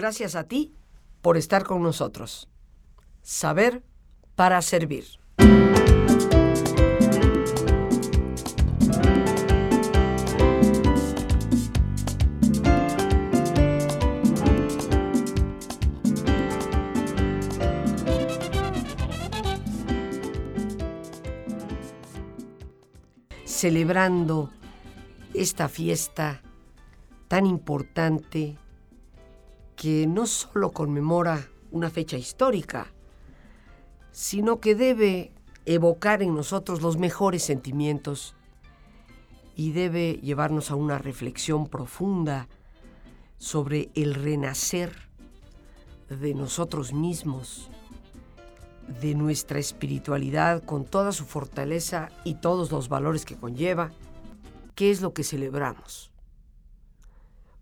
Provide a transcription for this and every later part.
Gracias a ti por estar con nosotros. Saber para servir. celebrando esta fiesta tan importante que no solo conmemora una fecha histórica, sino que debe evocar en nosotros los mejores sentimientos y debe llevarnos a una reflexión profunda sobre el renacer de nosotros mismos, de nuestra espiritualidad con toda su fortaleza y todos los valores que conlleva, ¿qué es lo que celebramos?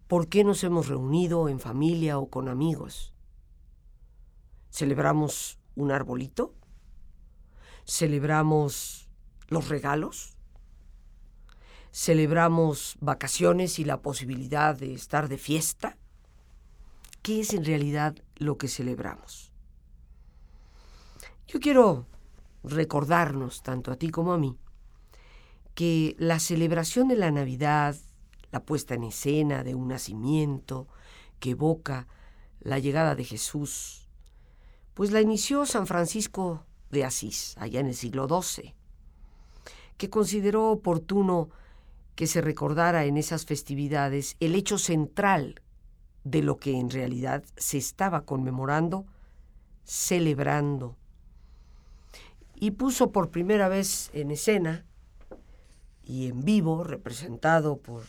¿Por qué nos hemos reunido en familia o con amigos? ¿Celebramos un arbolito? ¿Celebramos los regalos? ¿Celebramos vacaciones y la posibilidad de estar de fiesta? ¿Qué es en realidad lo que celebramos? Yo quiero recordarnos, tanto a ti como a mí, que la celebración de la Navidad, la puesta en escena de un nacimiento que evoca la llegada de Jesús, pues la inició San Francisco de Asís, allá en el siglo XII, que consideró oportuno que se recordara en esas festividades el hecho central de lo que en realidad se estaba conmemorando, celebrando. Y puso por primera vez en escena y en vivo, representado por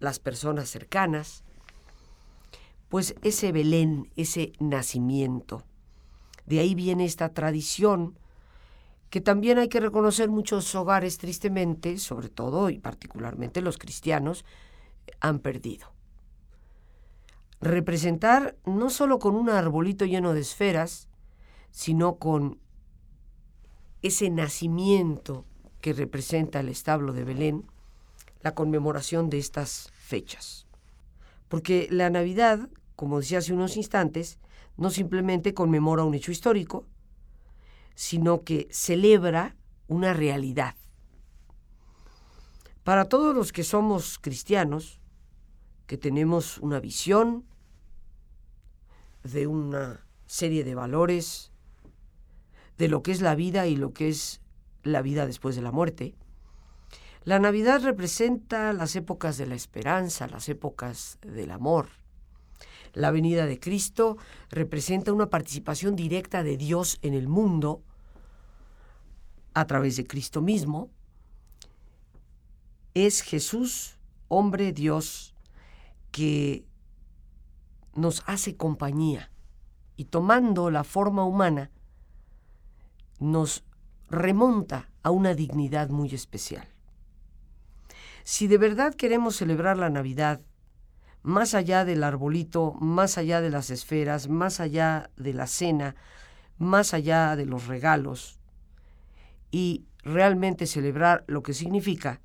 las personas cercanas, pues ese Belén, ese nacimiento. De ahí viene esta tradición que también hay que reconocer muchos hogares tristemente, sobre todo y particularmente los cristianos, han perdido. Representar no solo con un arbolito lleno de esferas, sino con ese nacimiento que representa el establo de Belén, la conmemoración de estas fechas. Porque la Navidad, como decía hace unos instantes, no simplemente conmemora un hecho histórico, sino que celebra una realidad. Para todos los que somos cristianos, que tenemos una visión de una serie de valores, de lo que es la vida y lo que es la vida después de la muerte. La Navidad representa las épocas de la esperanza, las épocas del amor. La venida de Cristo representa una participación directa de Dios en el mundo a través de Cristo mismo. Es Jesús, hombre Dios, que nos hace compañía y tomando la forma humana, nos remonta a una dignidad muy especial. Si de verdad queremos celebrar la Navidad, más allá del arbolito, más allá de las esferas, más allá de la cena, más allá de los regalos, y realmente celebrar lo que significa,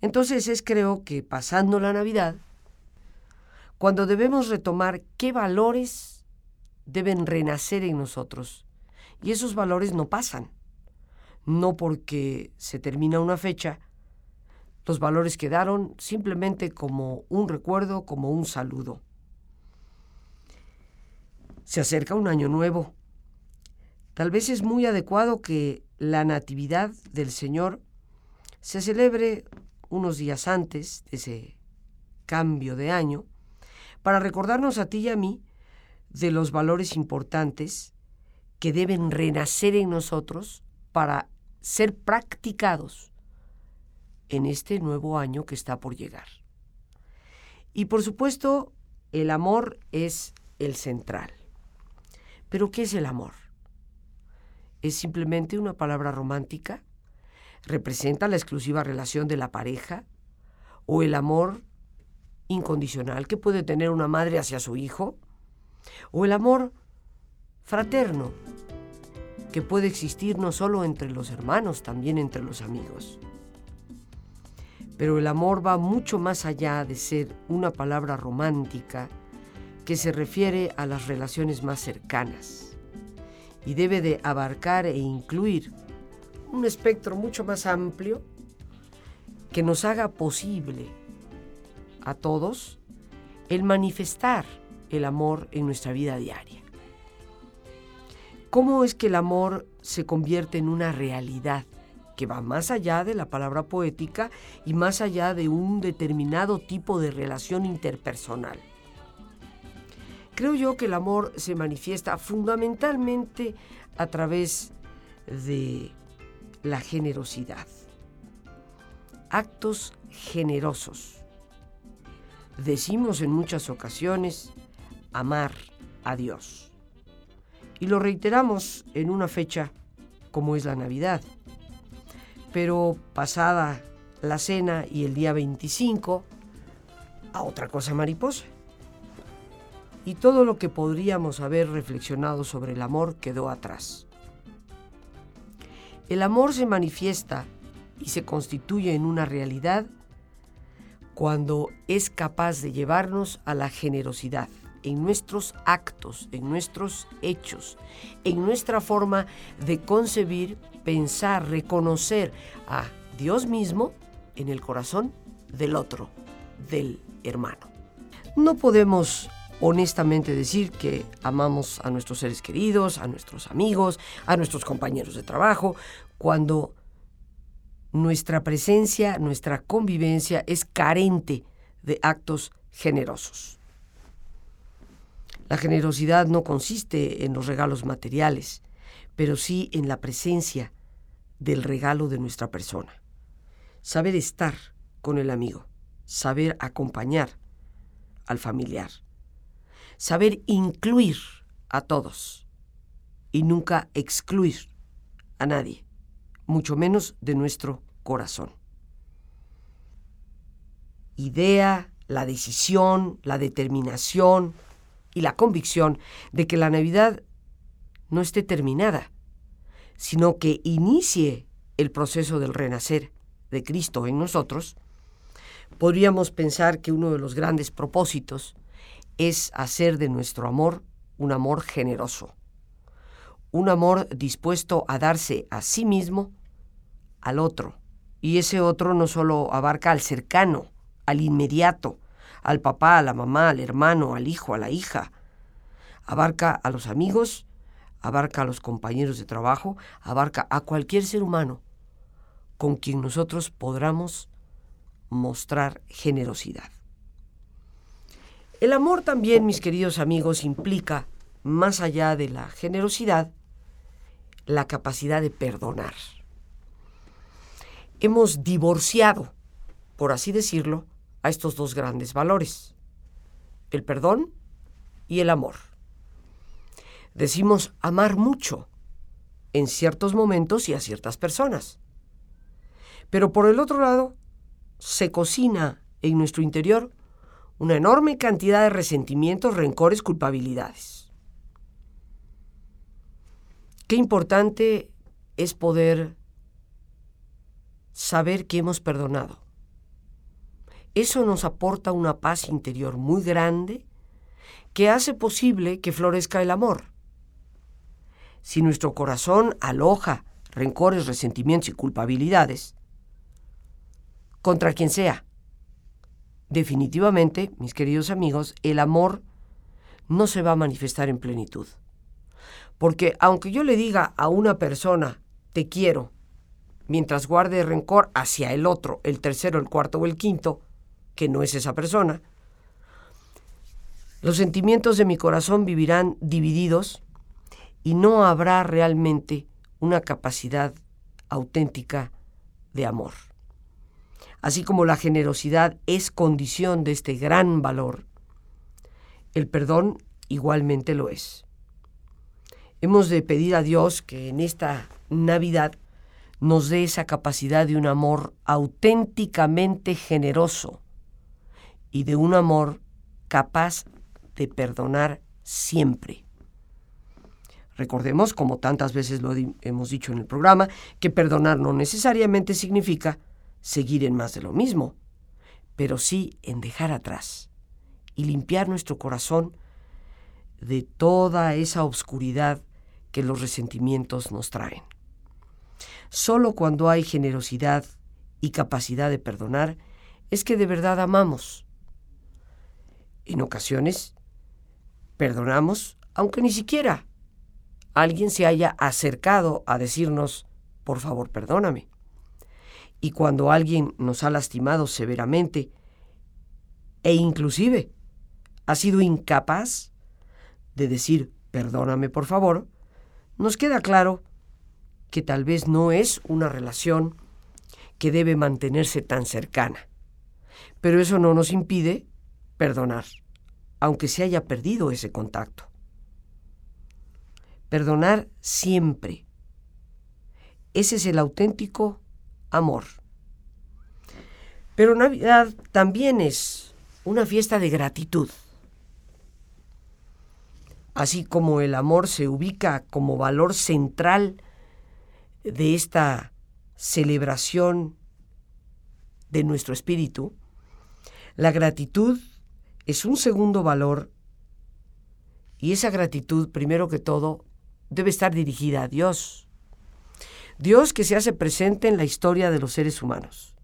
entonces es creo que pasando la Navidad, cuando debemos retomar qué valores deben renacer en nosotros y esos valores no pasan. No porque se termina una fecha, los valores quedaron simplemente como un recuerdo, como un saludo. Se acerca un año nuevo. Tal vez es muy adecuado que la Natividad del Señor se celebre unos días antes de ese cambio de año para recordarnos a ti y a mí de los valores importantes que deben renacer en nosotros para ser practicados en este nuevo año que está por llegar. Y por supuesto, el amor es el central. Pero ¿qué es el amor? ¿Es simplemente una palabra romántica? ¿Representa la exclusiva relación de la pareja? ¿O el amor incondicional que puede tener una madre hacia su hijo? ¿O el amor fraterno, que puede existir no solo entre los hermanos, también entre los amigos. Pero el amor va mucho más allá de ser una palabra romántica que se refiere a las relaciones más cercanas y debe de abarcar e incluir un espectro mucho más amplio que nos haga posible a todos el manifestar el amor en nuestra vida diaria. ¿Cómo es que el amor se convierte en una realidad que va más allá de la palabra poética y más allá de un determinado tipo de relación interpersonal? Creo yo que el amor se manifiesta fundamentalmente a través de la generosidad. Actos generosos. Decimos en muchas ocasiones amar a Dios. Y lo reiteramos en una fecha como es la Navidad. Pero pasada la cena y el día 25, a otra cosa mariposa. Y todo lo que podríamos haber reflexionado sobre el amor quedó atrás. El amor se manifiesta y se constituye en una realidad cuando es capaz de llevarnos a la generosidad en nuestros actos, en nuestros hechos, en nuestra forma de concebir, pensar, reconocer a Dios mismo en el corazón del otro, del hermano. No podemos honestamente decir que amamos a nuestros seres queridos, a nuestros amigos, a nuestros compañeros de trabajo, cuando nuestra presencia, nuestra convivencia es carente de actos generosos. La generosidad no consiste en los regalos materiales, pero sí en la presencia del regalo de nuestra persona. Saber estar con el amigo, saber acompañar al familiar, saber incluir a todos y nunca excluir a nadie, mucho menos de nuestro corazón. Idea, la decisión, la determinación, y la convicción de que la Navidad no esté terminada, sino que inicie el proceso del renacer de Cristo en nosotros, podríamos pensar que uno de los grandes propósitos es hacer de nuestro amor un amor generoso, un amor dispuesto a darse a sí mismo al otro. Y ese otro no solo abarca al cercano, al inmediato, al papá, a la mamá, al hermano, al hijo, a la hija. Abarca a los amigos, abarca a los compañeros de trabajo, abarca a cualquier ser humano con quien nosotros podamos mostrar generosidad. El amor también, mis queridos amigos, implica, más allá de la generosidad, la capacidad de perdonar. Hemos divorciado, por así decirlo, a estos dos grandes valores, el perdón y el amor. Decimos amar mucho en ciertos momentos y a ciertas personas. Pero por el otro lado, se cocina en nuestro interior una enorme cantidad de resentimientos, rencores, culpabilidades. Qué importante es poder saber que hemos perdonado eso nos aporta una paz interior muy grande que hace posible que florezca el amor. Si nuestro corazón aloja rencores, resentimientos y culpabilidades, contra quien sea, definitivamente, mis queridos amigos, el amor no se va a manifestar en plenitud. Porque aunque yo le diga a una persona, te quiero, mientras guarde rencor hacia el otro, el tercero, el cuarto o el quinto, que no es esa persona. Los sentimientos de mi corazón vivirán divididos y no habrá realmente una capacidad auténtica de amor. Así como la generosidad es condición de este gran valor, el perdón igualmente lo es. Hemos de pedir a Dios que en esta Navidad nos dé esa capacidad de un amor auténticamente generoso, y de un amor capaz de perdonar siempre. Recordemos, como tantas veces lo hemos dicho en el programa, que perdonar no necesariamente significa seguir en más de lo mismo, pero sí en dejar atrás y limpiar nuestro corazón de toda esa obscuridad que los resentimientos nos traen. Solo cuando hay generosidad y capacidad de perdonar es que de verdad amamos. En ocasiones, perdonamos aunque ni siquiera alguien se haya acercado a decirnos, por favor, perdóname. Y cuando alguien nos ha lastimado severamente e inclusive ha sido incapaz de decir, perdóname, por favor, nos queda claro que tal vez no es una relación que debe mantenerse tan cercana. Pero eso no nos impide perdonar, aunque se haya perdido ese contacto. Perdonar siempre. Ese es el auténtico amor. Pero Navidad también es una fiesta de gratitud. Así como el amor se ubica como valor central de esta celebración de nuestro espíritu, la gratitud es un segundo valor y esa gratitud, primero que todo, debe estar dirigida a Dios. Dios que se hace presente en la historia de los seres humanos.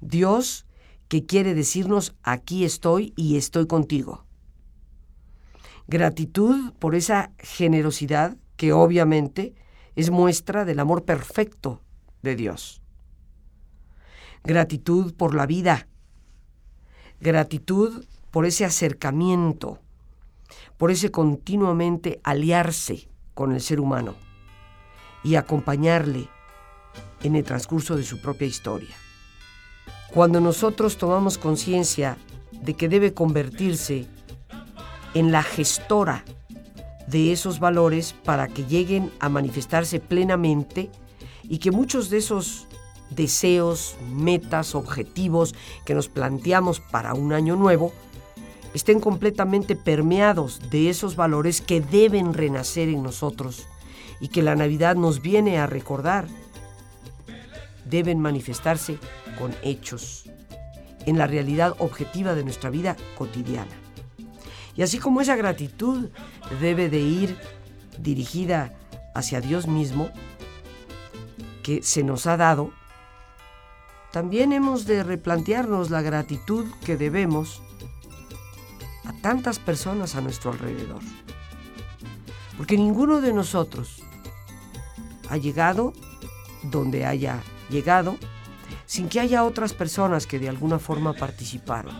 Dios que quiere decirnos, aquí estoy y estoy contigo. Gratitud por esa generosidad que obviamente es muestra del amor perfecto de Dios. Gratitud por la vida. Gratitud por ese acercamiento, por ese continuamente aliarse con el ser humano y acompañarle en el transcurso de su propia historia. Cuando nosotros tomamos conciencia de que debe convertirse en la gestora de esos valores para que lleguen a manifestarse plenamente y que muchos de esos deseos, metas, objetivos que nos planteamos para un año nuevo estén completamente permeados de esos valores que deben renacer en nosotros y que la Navidad nos viene a recordar. Deben manifestarse con hechos, en la realidad objetiva de nuestra vida cotidiana. Y así como esa gratitud debe de ir dirigida hacia Dios mismo, que se nos ha dado, también hemos de replantearnos la gratitud que debemos tantas personas a nuestro alrededor. Porque ninguno de nosotros ha llegado donde haya llegado sin que haya otras personas que de alguna forma participaron.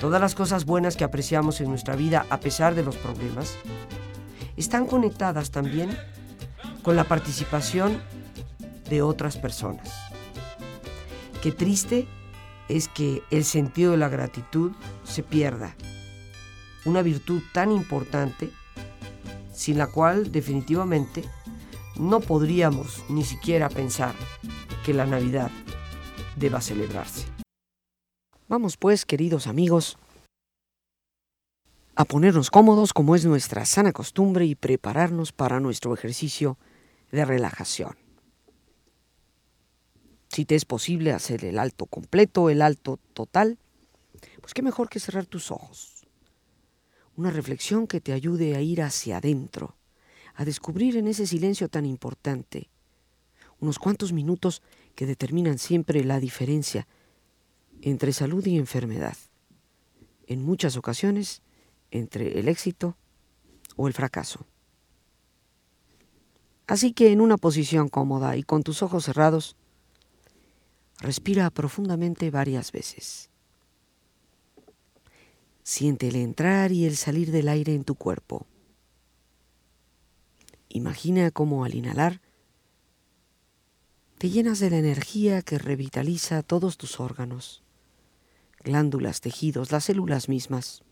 Todas las cosas buenas que apreciamos en nuestra vida a pesar de los problemas están conectadas también con la participación de otras personas. Qué triste es que el sentido de la gratitud se pierda. Una virtud tan importante sin la cual definitivamente no podríamos ni siquiera pensar que la Navidad deba celebrarse. Vamos pues, queridos amigos, a ponernos cómodos como es nuestra sana costumbre y prepararnos para nuestro ejercicio de relajación. Si te es posible hacer el alto completo, el alto total, pues qué mejor que cerrar tus ojos. Una reflexión que te ayude a ir hacia adentro, a descubrir en ese silencio tan importante unos cuantos minutos que determinan siempre la diferencia entre salud y enfermedad. En muchas ocasiones, entre el éxito o el fracaso. Así que en una posición cómoda y con tus ojos cerrados, respira profundamente varias veces. Siente el entrar y el salir del aire en tu cuerpo. Imagina cómo al inhalar te llenas de la energía que revitaliza todos tus órganos, glándulas, tejidos, las células mismas.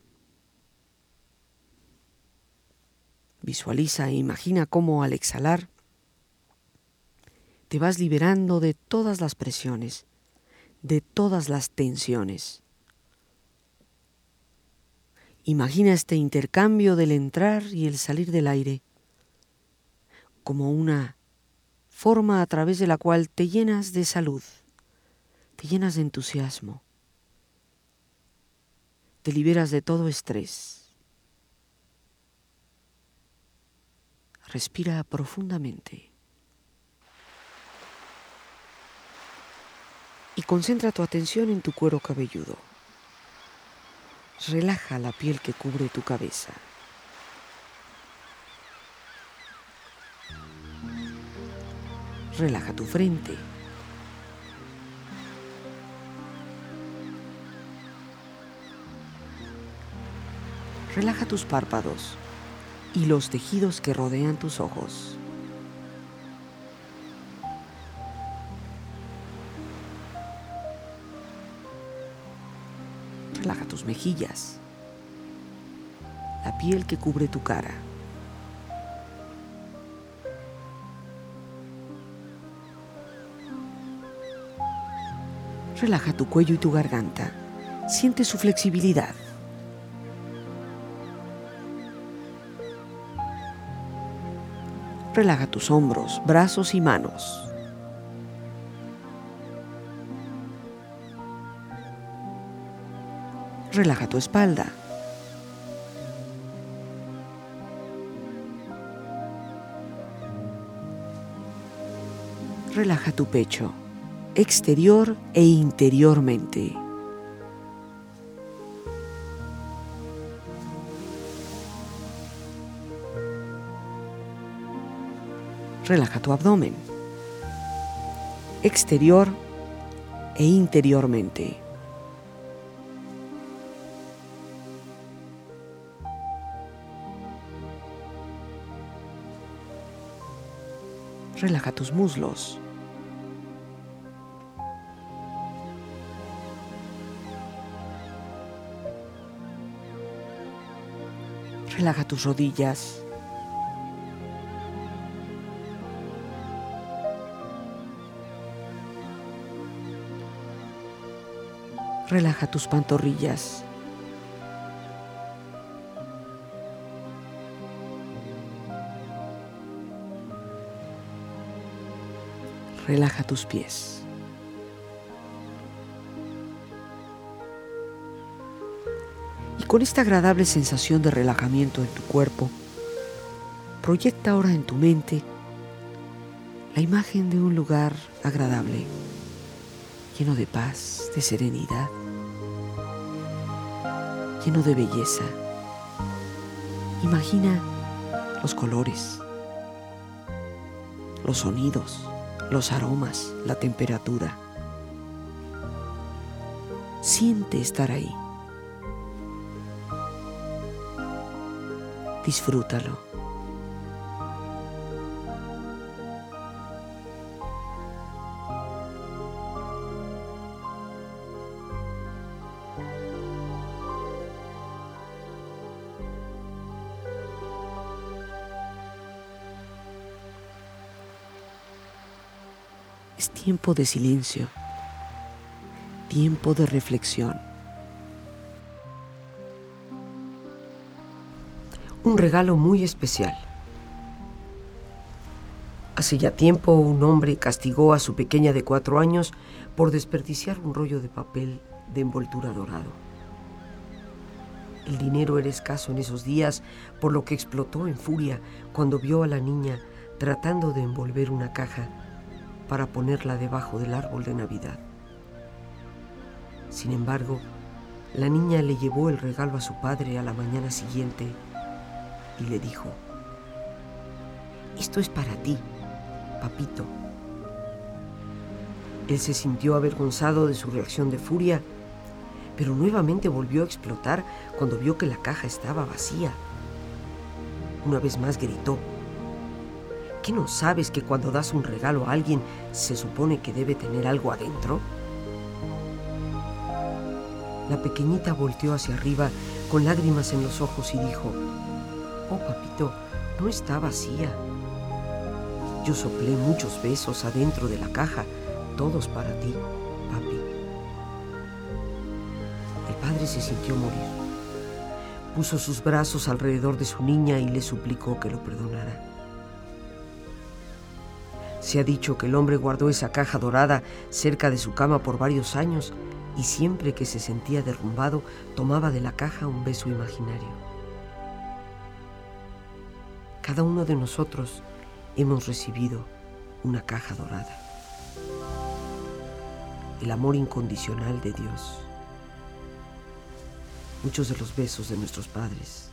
Visualiza e imagina cómo al exhalar te vas liberando de todas las presiones, de todas las tensiones. Imagina este intercambio del entrar y el salir del aire como una forma a través de la cual te llenas de salud, te llenas de entusiasmo, te liberas de todo estrés. Respira profundamente. Y concentra tu atención en tu cuero cabelludo. Relaja la piel que cubre tu cabeza. Relaja tu frente. Relaja tus párpados y los tejidos que rodean tus ojos. Mejillas, la piel que cubre tu cara. Relaja tu cuello y tu garganta. Siente su flexibilidad. Relaja tus hombros, brazos y manos. Relaja tu espalda. Relaja tu pecho, exterior e interiormente. Relaja tu abdomen, exterior e interiormente. Relaja tus muslos. Relaja tus rodillas. Relaja tus pantorrillas. Relaja tus pies. Y con esta agradable sensación de relajamiento en tu cuerpo, proyecta ahora en tu mente la imagen de un lugar agradable, lleno de paz, de serenidad, lleno de belleza. Imagina los colores, los sonidos, los aromas, la temperatura. Siente estar ahí. Disfrútalo. Tiempo de silencio, tiempo de reflexión. Un regalo muy especial. Hace ya tiempo un hombre castigó a su pequeña de cuatro años por desperdiciar un rollo de papel de envoltura dorado. El dinero era escaso en esos días, por lo que explotó en furia cuando vio a la niña tratando de envolver una caja para ponerla debajo del árbol de Navidad. Sin embargo, la niña le llevó el regalo a su padre a la mañana siguiente y le dijo, esto es para ti, papito. Él se sintió avergonzado de su reacción de furia, pero nuevamente volvió a explotar cuando vio que la caja estaba vacía. Una vez más gritó, ¿Qué no sabes que cuando das un regalo a alguien se supone que debe tener algo adentro? La pequeñita volteó hacia arriba con lágrimas en los ojos y dijo, Oh papito, no está vacía. Yo soplé muchos besos adentro de la caja, todos para ti, papi. El padre se sintió morir. Puso sus brazos alrededor de su niña y le suplicó que lo perdonara. Se ha dicho que el hombre guardó esa caja dorada cerca de su cama por varios años y siempre que se sentía derrumbado tomaba de la caja un beso imaginario. cada uno de nosotros hemos recibido una caja dorada. El amor incondicional de Dios. Muchos de los besos de nuestros padres,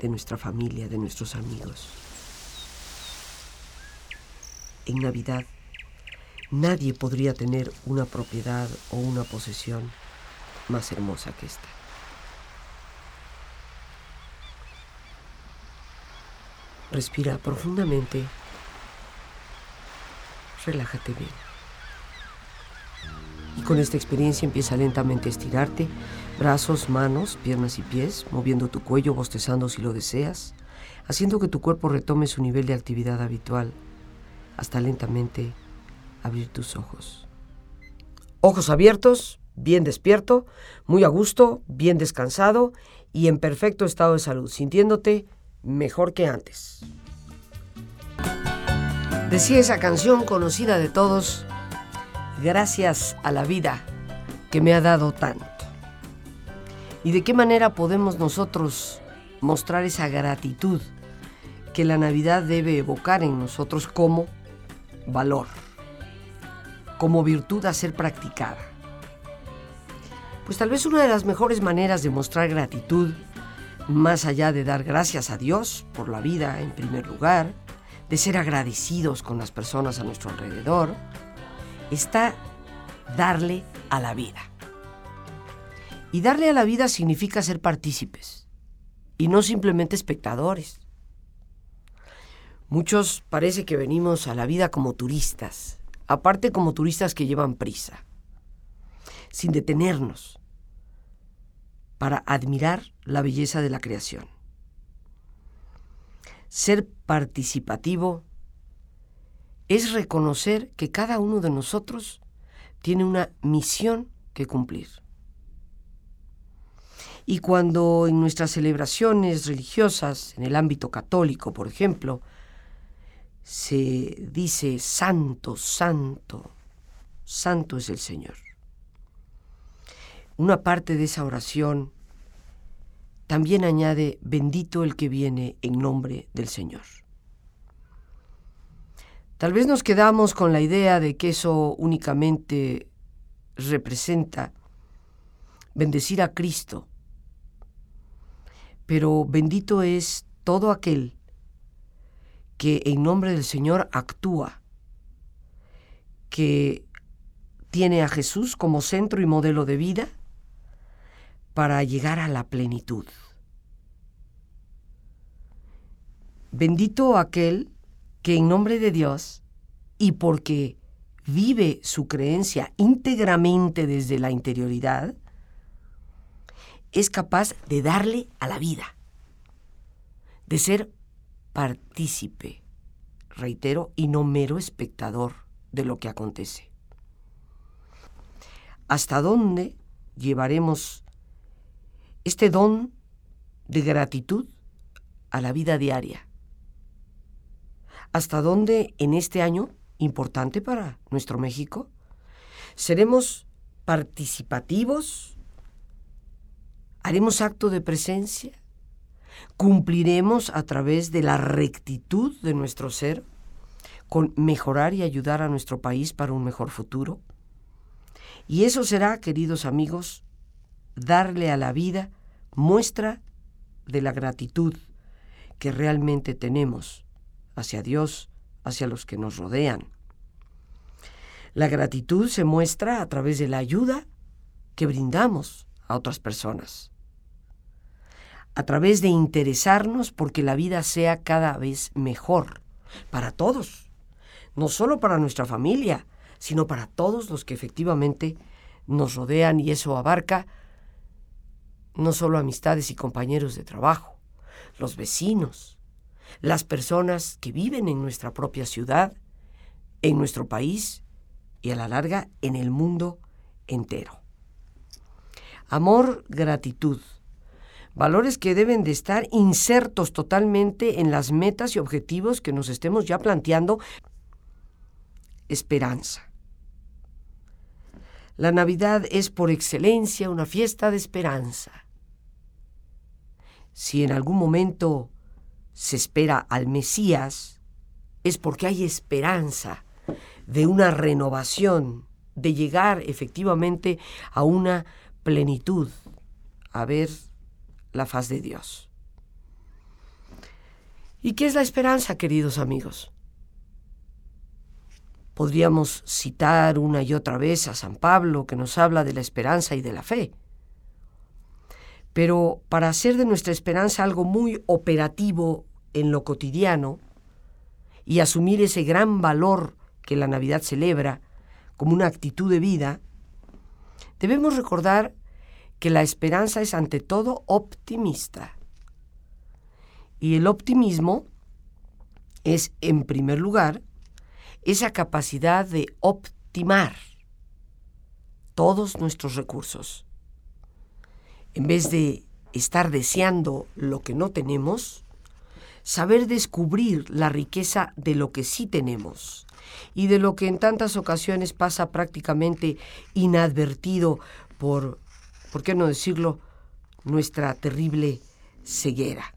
de nuestra familia, de nuestros amigos. En Navidad, nadie podría tener una propiedad o una posesión más hermosa que esta. Respira profundamente. Relájate bien. Y con esta experiencia empieza lentamente a estirarte, brazos, manos, piernas y pies, moviendo tu cuello, bostezando si lo deseas, haciendo que tu cuerpo retome su nivel de actividad habitual, hasta lentamente abrir tus ojos. Ojos abiertos, bien despierto, muy a gusto, bien descansado y en perfecto estado de salud, sintiéndote mejor que antes. Decía esa canción conocida de todos, gracias a la vida que me ha dado tanto. ¿Y de qué manera podemos nosotros mostrar esa gratitud que la Navidad debe evocar en nosotros como valor, como virtud a ser practicada? Pues tal vez una de las mejores maneras de mostrar gratitud más allá de dar gracias a Dios por la vida en primer lugar, de ser agradecidos con las personas a nuestro alrededor, está darle a la vida. Y darle a la vida significa ser partícipes y no simplemente espectadores. Muchos parece que venimos a la vida como turistas, aparte como turistas que llevan prisa, sin detenernos, para admirar la belleza de la creación. Ser participativo es reconocer que cada uno de nosotros tiene una misión que cumplir. Y cuando en nuestras celebraciones religiosas, en el ámbito católico, por ejemplo, se dice santo, santo, santo es el Señor una parte de esa oración también añade, bendito el que viene en nombre del Señor. Tal vez nos quedamos con la idea de que eso únicamente representa bendecir a Cristo, pero bendito es todo aquel que en nombre del Señor actúa, que tiene a Jesús como centro y modelo de vida para llegar a la plenitud. Bendito aquel que en nombre de Dios y porque vive su creencia íntegramente desde la interioridad, es capaz de darle a la vida, de ser partícipe, reitero, y no mero espectador de lo que acontece. ¿Hasta dónde llevaremos este don de gratitud a la vida diaria. ¿Hasta dónde en este año, importante para nuestro México, seremos participativos? ¿Haremos acto de presencia? ¿Cumpliremos a través de la rectitud de nuestro ser con mejorar y ayudar a nuestro país para un mejor futuro? Y eso será, queridos amigos, darle a la vida muestra de la gratitud que realmente tenemos hacia Dios, hacia los que nos rodean. La gratitud se muestra a través de la ayuda que brindamos a otras personas, a través de interesarnos porque la vida sea cada vez mejor para todos, no solo para nuestra familia, sino para todos los que efectivamente nos rodean y eso abarca no solo amistades y compañeros de trabajo, los vecinos, las personas que viven en nuestra propia ciudad, en nuestro país y a la larga en el mundo entero. Amor, gratitud, valores que deben de estar insertos totalmente en las metas y objetivos que nos estemos ya planteando. Esperanza. La Navidad es por excelencia una fiesta de esperanza si en algún momento se espera al Mesías, es porque hay esperanza de una renovación, de llegar efectivamente a una plenitud, a ver la faz de Dios. ¿Y qué es la esperanza, queridos amigos? Podríamos citar una y otra vez a San Pablo que nos habla de la esperanza y de la fe. Pero para hacer de nuestra esperanza algo muy operativo en lo cotidiano y asumir ese gran valor que la Navidad celebra como una actitud de vida, debemos recordar que la esperanza es ante todo optimista. Y el optimismo es, en primer lugar, esa capacidad de optimar todos nuestros recursos. En vez de estar deseando lo que no tenemos, saber descubrir la riqueza de lo que sí tenemos y de lo que en tantas ocasiones pasa prácticamente inadvertido por, ¿por qué no decirlo?, nuestra terrible ceguera.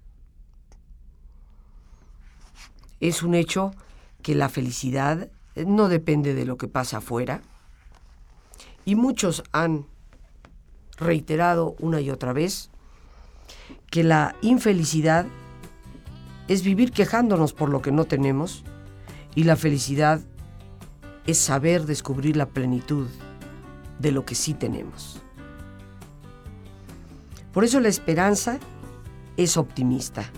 Es un hecho que la felicidad no depende de lo que pasa afuera. Y muchos han reiterado una y otra vez que la infelicidad es vivir quejándonos por lo que no tenemos y la felicidad es saber descubrir la plenitud de lo que sí tenemos. Por eso la esperanza es optimista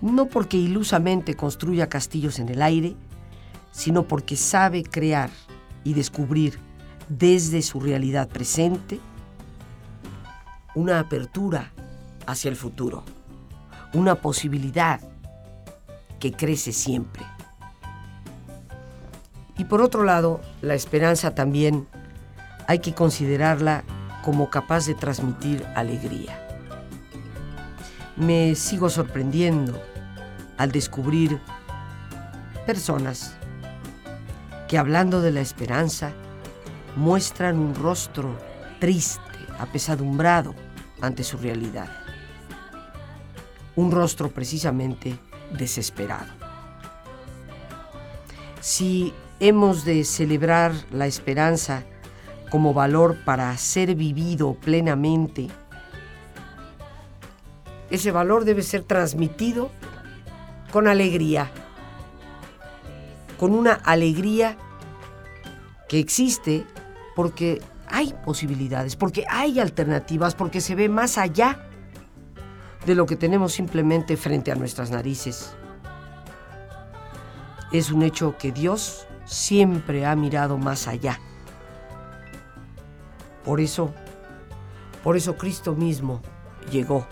no porque ilusamente construya castillos en el aire, sino porque sabe crear y descubrir desde su realidad presente una apertura hacia el futuro, una posibilidad que crece siempre. Y por otro lado, la esperanza también hay que considerarla como capaz de transmitir alegría me sigo sorprendiendo al descubrir personas que hablando de la esperanza muestran un rostro triste, apesadumbrado ante su realidad. Un rostro precisamente desesperado. Si hemos de celebrar la esperanza como valor para ser vivido plenamente, ese valor debe ser transmitido con alegría, con una alegría que existe porque hay posibilidades, porque hay alternativas, porque se ve más allá de lo que tenemos simplemente frente a nuestras narices. Es un hecho que Dios siempre ha mirado más allá. Por eso, por eso Cristo mismo llegó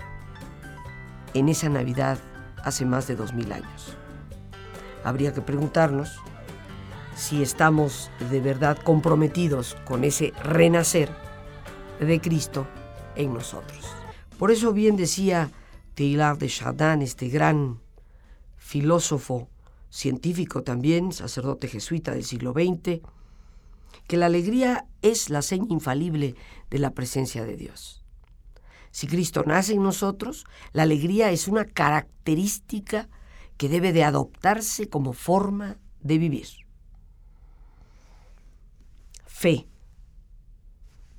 en esa Navidad hace más de dos mil años. Habría que preguntarnos si estamos de verdad comprometidos con ese renacer de Cristo en nosotros. Por eso bien decía Teilhard de Chardin, este gran filósofo, científico también, sacerdote jesuita del siglo XX, que la alegría es la seña infalible de la presencia de Dios. Si Cristo nace en nosotros, la alegría es una característica que debe de adoptarse como forma de vivir. Fe.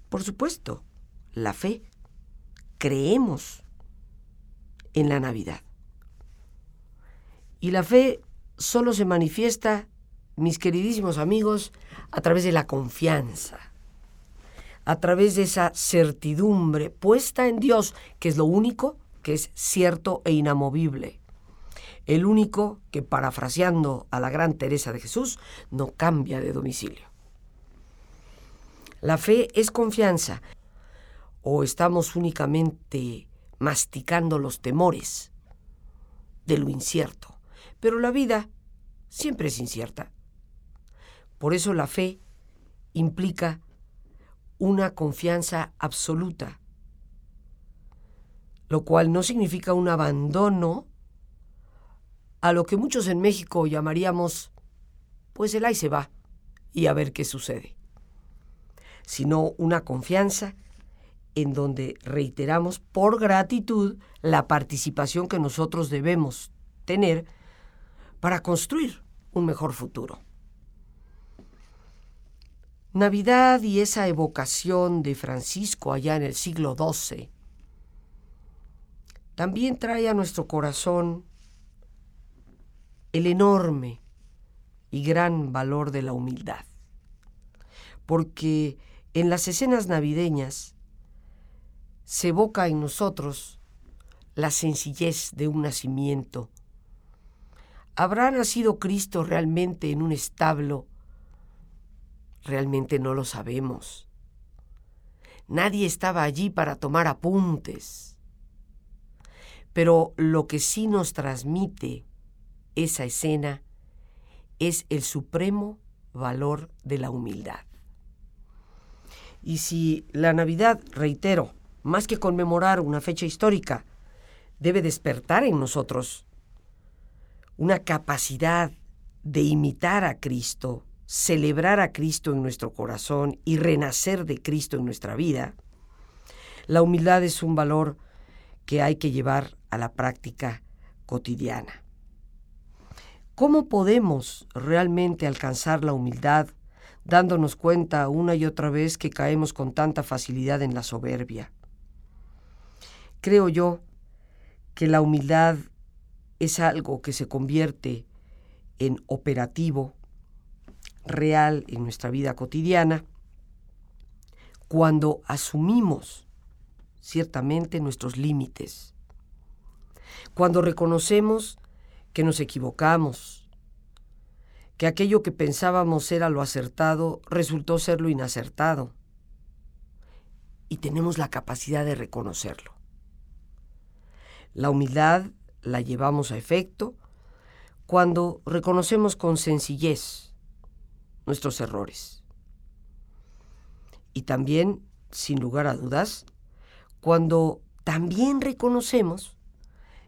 Por supuesto, la fe. Creemos en la Navidad. Y la fe solo se manifiesta, mis queridísimos amigos, a través de la confianza a través de esa certidumbre puesta en Dios, que es lo único que es cierto e inamovible. El único que, parafraseando a la gran Teresa de Jesús, no cambia de domicilio. La fe es confianza o estamos únicamente masticando los temores de lo incierto. Pero la vida siempre es incierta. Por eso la fe implica una confianza absoluta, lo cual no significa un abandono a lo que muchos en México llamaríamos, pues el ahí se va y a ver qué sucede, sino una confianza en donde reiteramos por gratitud la participación que nosotros debemos tener para construir un mejor futuro. Navidad y esa evocación de Francisco allá en el siglo XII también trae a nuestro corazón el enorme y gran valor de la humildad. Porque en las escenas navideñas se evoca en nosotros la sencillez de un nacimiento. ¿Habrá nacido Cristo realmente en un establo? Realmente no lo sabemos. Nadie estaba allí para tomar apuntes. Pero lo que sí nos transmite esa escena es el supremo valor de la humildad. Y si la Navidad, reitero, más que conmemorar una fecha histórica, debe despertar en nosotros una capacidad de imitar a Cristo, celebrar a Cristo en nuestro corazón y renacer de Cristo en nuestra vida, la humildad es un valor que hay que llevar a la práctica cotidiana. ¿Cómo podemos realmente alcanzar la humildad dándonos cuenta una y otra vez que caemos con tanta facilidad en la soberbia? Creo yo que la humildad es algo que se convierte en operativo, real en nuestra vida cotidiana, cuando asumimos ciertamente nuestros límites, cuando reconocemos que nos equivocamos, que aquello que pensábamos era lo acertado resultó ser lo inacertado, y tenemos la capacidad de reconocerlo. La humildad la llevamos a efecto cuando reconocemos con sencillez nuestros errores. Y también, sin lugar a dudas, cuando también reconocemos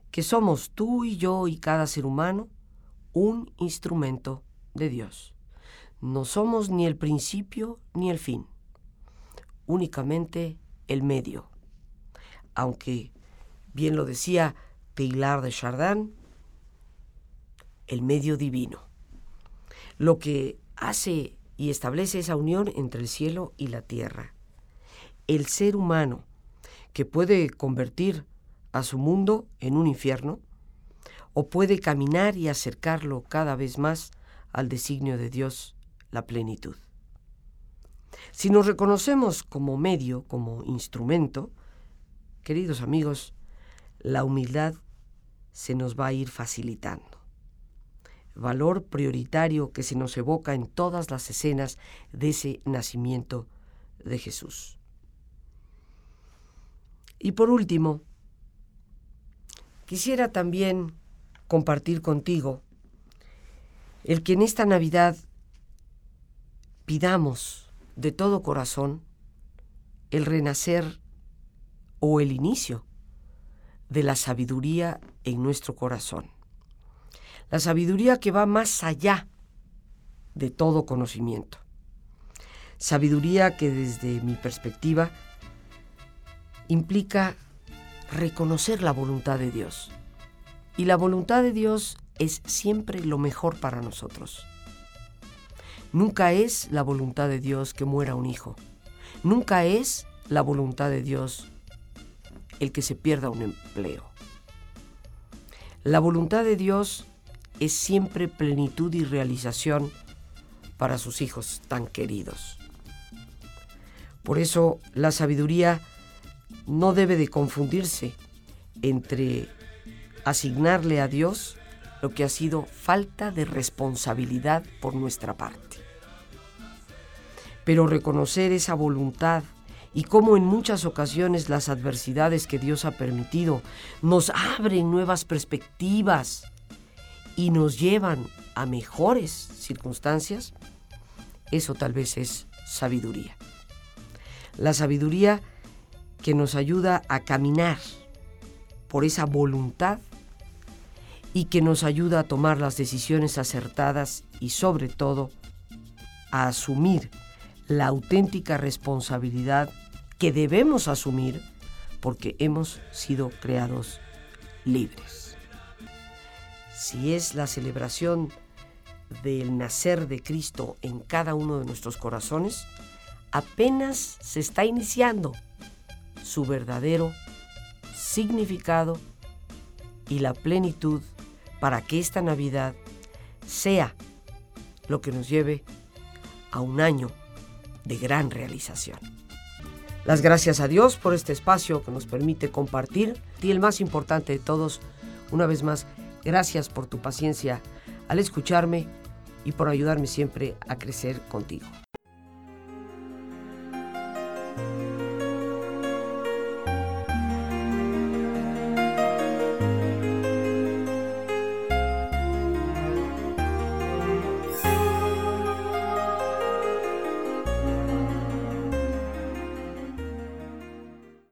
que somos tú y yo y cada ser humano un instrumento de Dios. No somos ni el principio ni el fin, únicamente el medio. Aunque, bien lo decía Pilar de Chardin, el medio divino. Lo que hace y establece esa unión entre el cielo y la tierra. El ser humano que puede convertir a su mundo en un infierno, o puede caminar y acercarlo cada vez más al designio de Dios, la plenitud. Si nos reconocemos como medio, como instrumento, queridos amigos, la humildad se nos va a ir facilitando. Valor prioritario que se nos evoca en todas las escenas de ese nacimiento de Jesús. Y por último, Quisiera también compartir contigo el que en esta Navidad pidamos de todo corazón el renacer o el inicio de la sabiduría en nuestro corazón. La sabiduría que va más allá de todo conocimiento. Sabiduría que desde mi perspectiva implica reconocer la voluntad de Dios. Y la voluntad de Dios es siempre lo mejor para nosotros. Nunca es la voluntad de Dios que muera un hijo. Nunca es la voluntad de Dios el que se pierda un empleo. La voluntad de Dios es siempre plenitud y realización para sus hijos tan queridos. Por eso la sabiduría no debe de confundirse entre asignarle a Dios lo que ha sido falta de responsabilidad por nuestra parte. Pero reconocer esa voluntad y cómo en muchas ocasiones las adversidades que Dios ha permitido nos abren nuevas perspectivas y nos llevan a mejores circunstancias, eso tal vez es sabiduría. La sabiduría que nos ayuda a caminar por esa voluntad y que nos ayuda a tomar las decisiones acertadas y sobre todo a asumir la auténtica responsabilidad que debemos asumir porque hemos sido creados libres. Si es la celebración del nacer de Cristo en cada uno de nuestros corazones, apenas se está iniciando su verdadero significado y la plenitud para que esta Navidad sea lo que nos lleve a un año de gran realización. Las gracias a Dios por este espacio que nos permite compartir y el más importante de todos, una vez más, gracias por tu paciencia al escucharme y por ayudarme siempre a crecer contigo.